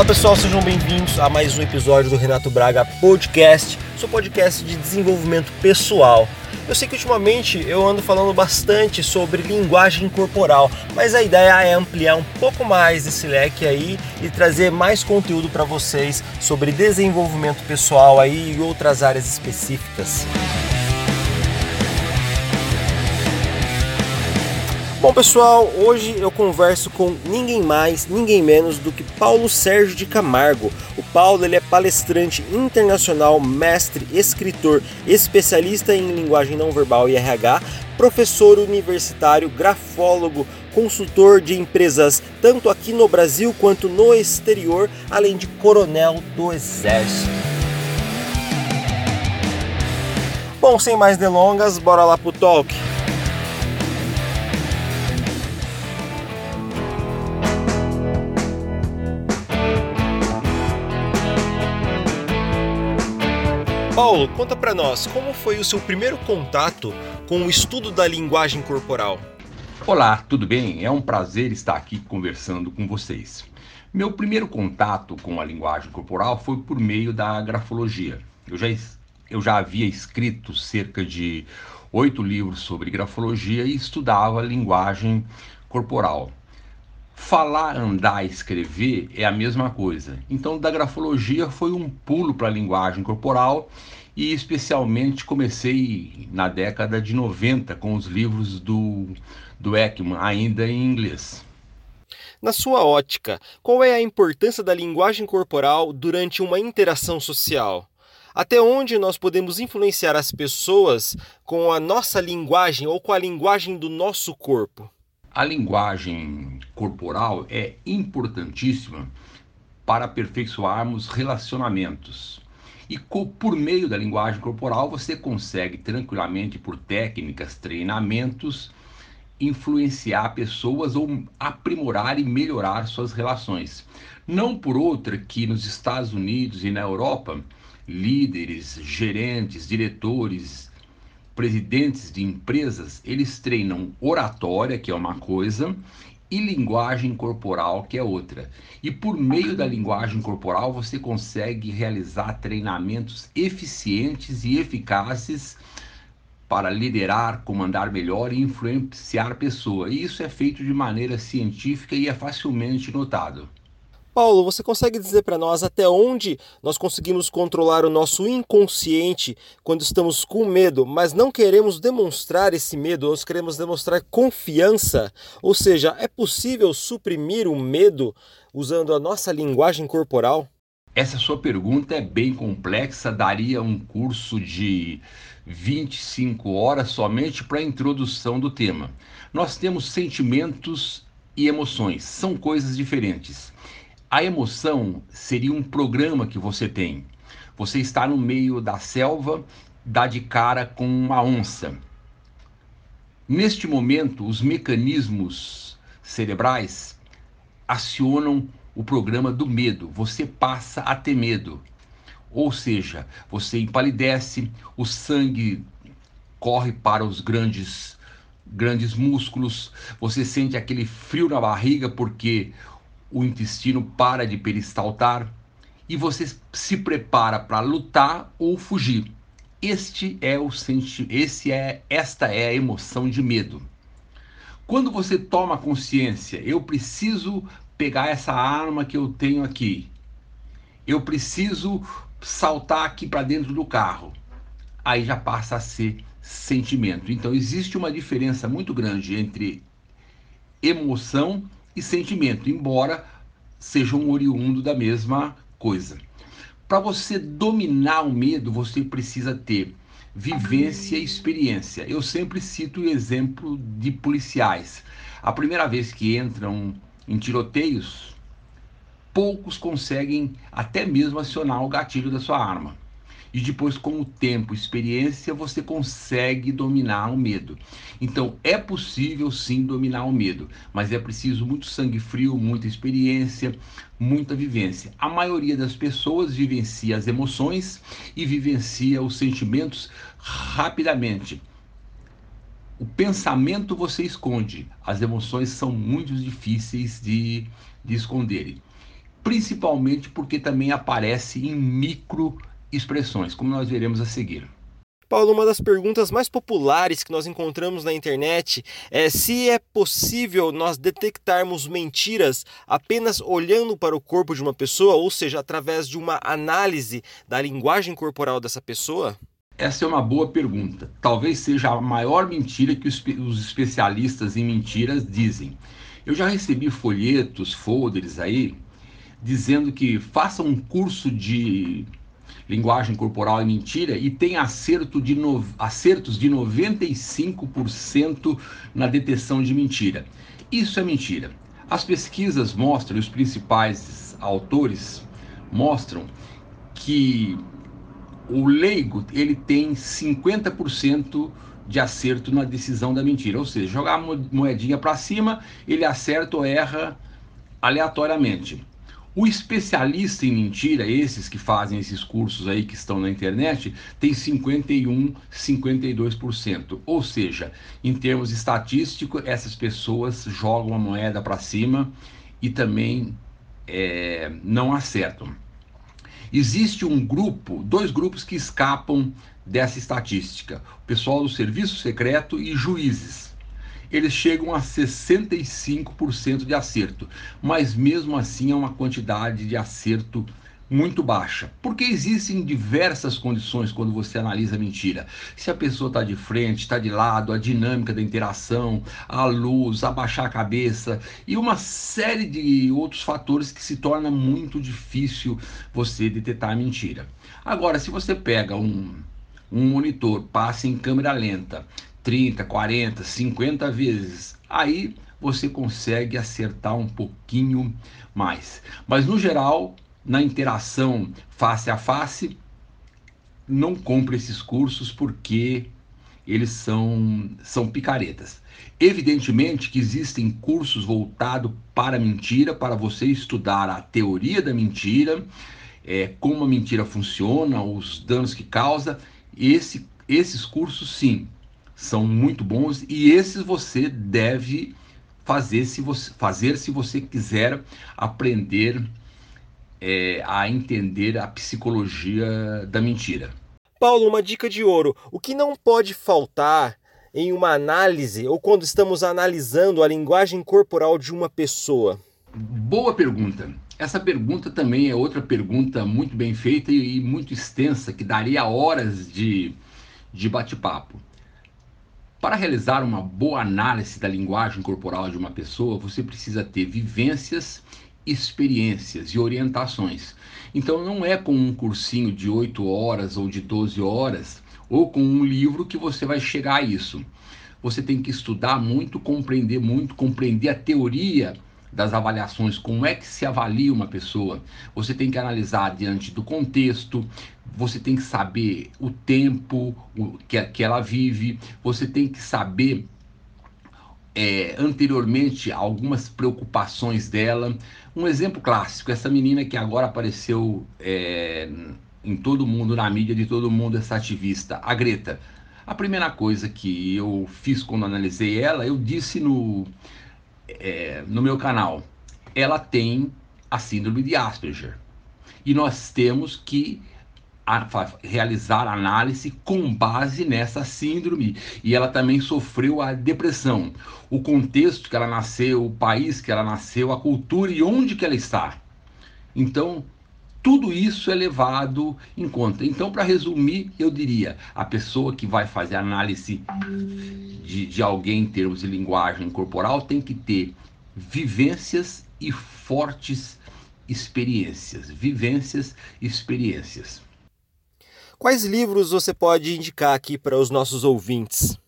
Olá pessoal, sejam bem-vindos a mais um episódio do Renato Braga Podcast, seu podcast de desenvolvimento pessoal. Eu sei que ultimamente eu ando falando bastante sobre linguagem corporal, mas a ideia é ampliar um pouco mais esse leque aí e trazer mais conteúdo para vocês sobre desenvolvimento pessoal aí e outras áreas específicas. Bom pessoal, hoje eu converso com ninguém mais, ninguém menos do que Paulo Sérgio de Camargo. O Paulo ele é palestrante internacional, mestre, escritor, especialista em linguagem não verbal e RH, professor universitário, grafólogo, consultor de empresas tanto aqui no Brasil quanto no exterior, além de coronel do Exército. Bom, sem mais delongas, bora lá pro talk. Paulo, conta para nós, como foi o seu primeiro contato com o estudo da linguagem corporal? Olá, tudo bem? É um prazer estar aqui conversando com vocês. Meu primeiro contato com a linguagem corporal foi por meio da grafologia. Eu já, eu já havia escrito cerca de oito livros sobre grafologia e estudava linguagem corporal. Falar, andar, escrever é a mesma coisa. Então, da grafologia foi um pulo para a linguagem corporal e especialmente comecei na década de 90 com os livros do, do Ekman, ainda em inglês. Na sua ótica, qual é a importância da linguagem corporal durante uma interação social? Até onde nós podemos influenciar as pessoas com a nossa linguagem ou com a linguagem do nosso corpo? A linguagem corporal é importantíssima para aperfeiçoarmos relacionamentos. E por meio da linguagem corporal você consegue tranquilamente, por técnicas, treinamentos, influenciar pessoas ou aprimorar e melhorar suas relações. Não por outra que nos Estados Unidos e na Europa, líderes, gerentes, diretores, presidentes de empresas, eles treinam oratória, que é uma coisa, e linguagem corporal, que é outra. E por meio da linguagem corporal você consegue realizar treinamentos eficientes e eficazes para liderar, comandar melhor e influenciar pessoa. E isso é feito de maneira científica e é facilmente notado. Paulo, você consegue dizer para nós até onde nós conseguimos controlar o nosso inconsciente quando estamos com medo, mas não queremos demonstrar esse medo, nós queremos demonstrar confiança? Ou seja, é possível suprimir o medo usando a nossa linguagem corporal? Essa sua pergunta é bem complexa, daria um curso de 25 horas somente para a introdução do tema. Nós temos sentimentos e emoções, são coisas diferentes. A emoção seria um programa que você tem. Você está no meio da selva, dá de cara com uma onça. Neste momento, os mecanismos cerebrais acionam o programa do medo. Você passa a ter medo. Ou seja, você empalidece, o sangue corre para os grandes grandes músculos, você sente aquele frio na barriga porque o intestino para de peristaltar e você se prepara para lutar ou fugir. Este é o senti esse é esta é a emoção de medo. Quando você toma consciência, eu preciso pegar essa arma que eu tenho aqui. Eu preciso saltar aqui para dentro do carro. Aí já passa a ser sentimento. Então existe uma diferença muito grande entre emoção e sentimento, embora sejam oriundo da mesma coisa. Para você dominar o medo, você precisa ter vivência e experiência. Eu sempre cito o exemplo de policiais. A primeira vez que entram em tiroteios, poucos conseguem até mesmo acionar o gatilho da sua arma e depois com o tempo, experiência, você consegue dominar o medo. Então é possível sim dominar o medo, mas é preciso muito sangue frio, muita experiência, muita vivência. A maioria das pessoas vivencia as emoções e vivencia os sentimentos rapidamente. O pensamento você esconde, as emoções são muito difíceis de, de esconderem. principalmente porque também aparece em micro expressões, como nós veremos a seguir. Paulo, uma das perguntas mais populares que nós encontramos na internet é se é possível nós detectarmos mentiras apenas olhando para o corpo de uma pessoa, ou seja, através de uma análise da linguagem corporal dessa pessoa? Essa é uma boa pergunta. Talvez seja a maior mentira que os, os especialistas em mentiras dizem. Eu já recebi folhetos, folders aí, dizendo que faça um curso de linguagem corporal e mentira e tem acerto de no, acertos de 95% na detecção de mentira. Isso é mentira. As pesquisas mostram, os principais autores mostram que o leigo ele tem 50% de acerto na decisão da mentira, ou seja, jogar a moedinha para cima, ele acerta ou erra aleatoriamente. O especialista em mentira, esses que fazem esses cursos aí que estão na internet, tem 51, 52%. Ou seja, em termos estatísticos, essas pessoas jogam a moeda para cima e também é, não acertam. Existe um grupo, dois grupos que escapam dessa estatística: o pessoal do serviço secreto e juízes eles chegam a 65% de acerto, mas mesmo assim é uma quantidade de acerto muito baixa, porque existem diversas condições quando você analisa a mentira. Se a pessoa está de frente, está de lado, a dinâmica da interação, a luz, abaixar a cabeça e uma série de outros fatores que se torna muito difícil você detectar a mentira. Agora, se você pega um, um monitor, passa em câmera lenta, 30, 40, 50 vezes. Aí você consegue acertar um pouquinho mais. Mas no geral, na interação face a face, não compre esses cursos porque eles são, são picaretas. Evidentemente que existem cursos voltados para mentira, para você estudar a teoria da mentira, é, como a mentira funciona, os danos que causa. Esse, esses cursos, sim, são muito bons e esses você deve fazer se você, fazer se você quiser aprender é, a entender a psicologia da mentira. Paulo, uma dica de ouro: o que não pode faltar em uma análise ou quando estamos analisando a linguagem corporal de uma pessoa? Boa pergunta. Essa pergunta também é outra pergunta muito bem feita e muito extensa que daria horas de, de bate-papo. Para realizar uma boa análise da linguagem corporal de uma pessoa, você precisa ter vivências, experiências e orientações. Então não é com um cursinho de 8 horas ou de 12 horas ou com um livro que você vai chegar a isso. Você tem que estudar muito, compreender muito, compreender a teoria das avaliações, como é que se avalia uma pessoa. Você tem que analisar diante do contexto, você tem que saber o tempo que, que ela vive, você tem que saber é, anteriormente algumas preocupações dela. Um exemplo clássico, essa menina que agora apareceu é, em todo mundo, na mídia de todo mundo, essa ativista, a Greta. A primeira coisa que eu fiz quando analisei ela, eu disse no, é, no meu canal, ela tem a síndrome de Asperger. E nós temos que a, realizar análise com base nessa síndrome. E ela também sofreu a depressão. O contexto que ela nasceu, o país que ela nasceu, a cultura e onde que ela está. Então, tudo isso é levado em conta. Então, para resumir, eu diria: a pessoa que vai fazer análise de, de alguém em termos de linguagem corporal tem que ter vivências e fortes experiências. Vivências e experiências. Quais livros você pode indicar aqui para os nossos ouvintes?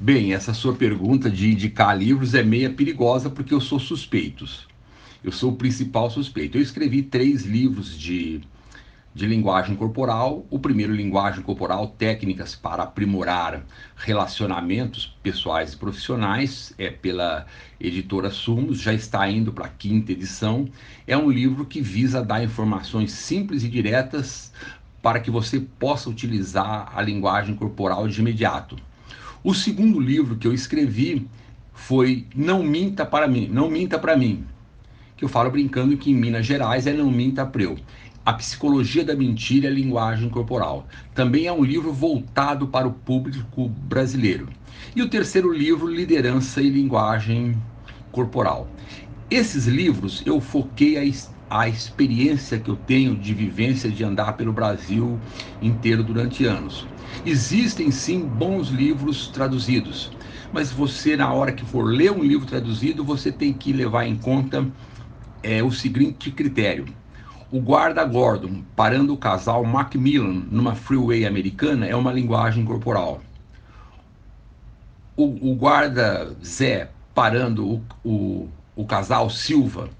Bem, essa sua pergunta de indicar livros é meia perigosa porque eu sou suspeito. Eu sou o principal suspeito. Eu escrevi três livros de, de linguagem corporal. O primeiro, Linguagem Corporal, Técnicas para Aprimorar Relacionamentos Pessoais e Profissionais, é pela editora Sumos, já está indo para a quinta edição. É um livro que visa dar informações simples e diretas para que você possa utilizar a linguagem corporal de imediato. O segundo livro que eu escrevi foi Não Minta para mim, Não Minta para mim, que eu falo brincando que em Minas Gerais é Não Minta Preu. A Psicologia da Mentira e a Linguagem Corporal. Também é um livro voltado para o público brasileiro. E o terceiro livro, Liderança e Linguagem Corporal. Esses livros eu foquei a, a experiência que eu tenho de vivência de andar pelo Brasil inteiro durante anos. Existem sim bons livros traduzidos, mas você, na hora que for ler um livro traduzido, você tem que levar em conta é, o seguinte critério o guarda Gordon parando o casal Macmillan numa freeway americana é uma linguagem corporal. O, o guarda Zé parando o, o, o casal Silva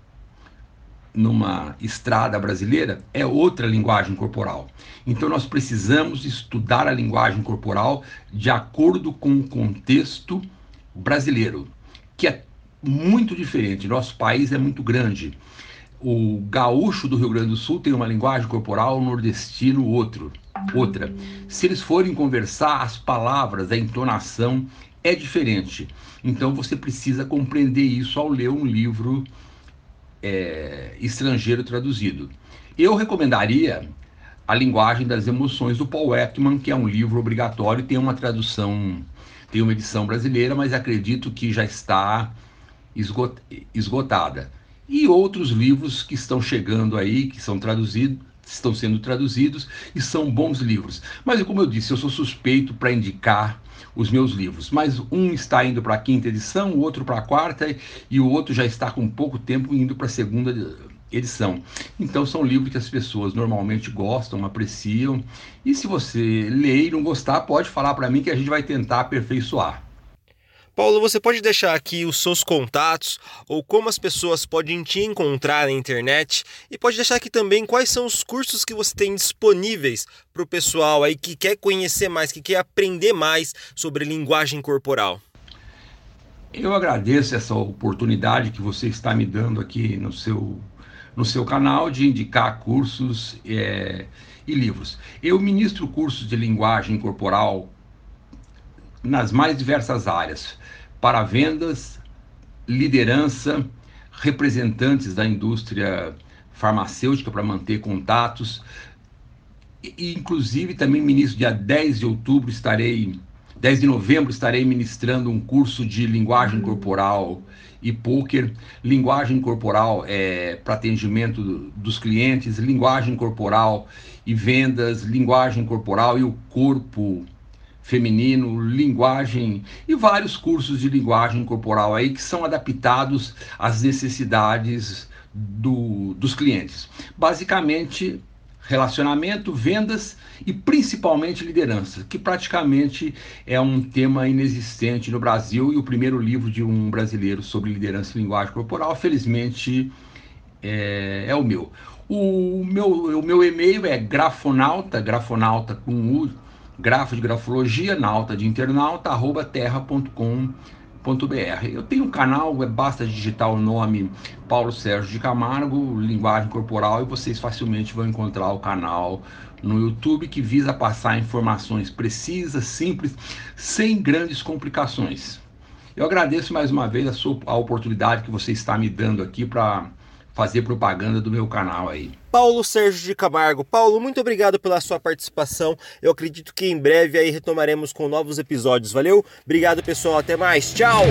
numa estrada brasileira é outra linguagem corporal. Então nós precisamos estudar a linguagem corporal de acordo com o contexto brasileiro, que é muito diferente. Nosso país é muito grande o gaúcho do Rio Grande do Sul tem uma linguagem corporal, o nordestino outro, outra. Se eles forem conversar, as palavras, a entonação é diferente. Então você precisa compreender isso ao ler um livro é, estrangeiro traduzido. Eu recomendaria a linguagem das emoções do Paul Ekman, que é um livro obrigatório, tem uma tradução, tem uma edição brasileira, mas acredito que já está esgotada e outros livros que estão chegando aí, que são traduzidos, estão sendo traduzidos e são bons livros. Mas como eu disse, eu sou suspeito para indicar os meus livros. Mas um está indo para a quinta edição, o outro para a quarta e o outro já está com pouco tempo indo para a segunda edição. Então são livros que as pessoas normalmente gostam, apreciam. E se você ler e não gostar, pode falar para mim que a gente vai tentar aperfeiçoar. Paulo, você pode deixar aqui os seus contatos ou como as pessoas podem te encontrar na internet e pode deixar aqui também quais são os cursos que você tem disponíveis para o pessoal aí que quer conhecer mais, que quer aprender mais sobre linguagem corporal. Eu agradeço essa oportunidade que você está me dando aqui no seu, no seu canal de indicar cursos é, e livros. Eu ministro cursos de linguagem corporal nas mais diversas áreas, para vendas, liderança, representantes da indústria farmacêutica para manter contatos. E, inclusive, também, ministro, dia 10 de outubro estarei, 10 de novembro estarei ministrando um curso de linguagem corporal e poker, linguagem corporal é, para atendimento dos clientes, linguagem corporal e vendas, linguagem corporal e o corpo feminino, linguagem e vários cursos de linguagem corporal aí que são adaptados às necessidades do, dos clientes. Basicamente, relacionamento, vendas e principalmente liderança, que praticamente é um tema inexistente no Brasil e o primeiro livro de um brasileiro sobre liderança e linguagem corporal, felizmente, é, é o meu. O meu, o meu e-mail é grafonauta, grafonauta com U, grafo de grafologia, nauta de internauta, arroba terra.com.br. Eu tenho um canal, é, basta digitar o nome Paulo Sérgio de Camargo, linguagem corporal, e vocês facilmente vão encontrar o canal no YouTube que visa passar informações precisas, simples, sem grandes complicações. Eu agradeço mais uma vez a, sua, a oportunidade que você está me dando aqui para fazer propaganda do meu canal aí. Paulo Sérgio de Camargo. Paulo, muito obrigado pela sua participação. Eu acredito que em breve aí retomaremos com novos episódios. Valeu? Obrigado, pessoal. Até mais. Tchau.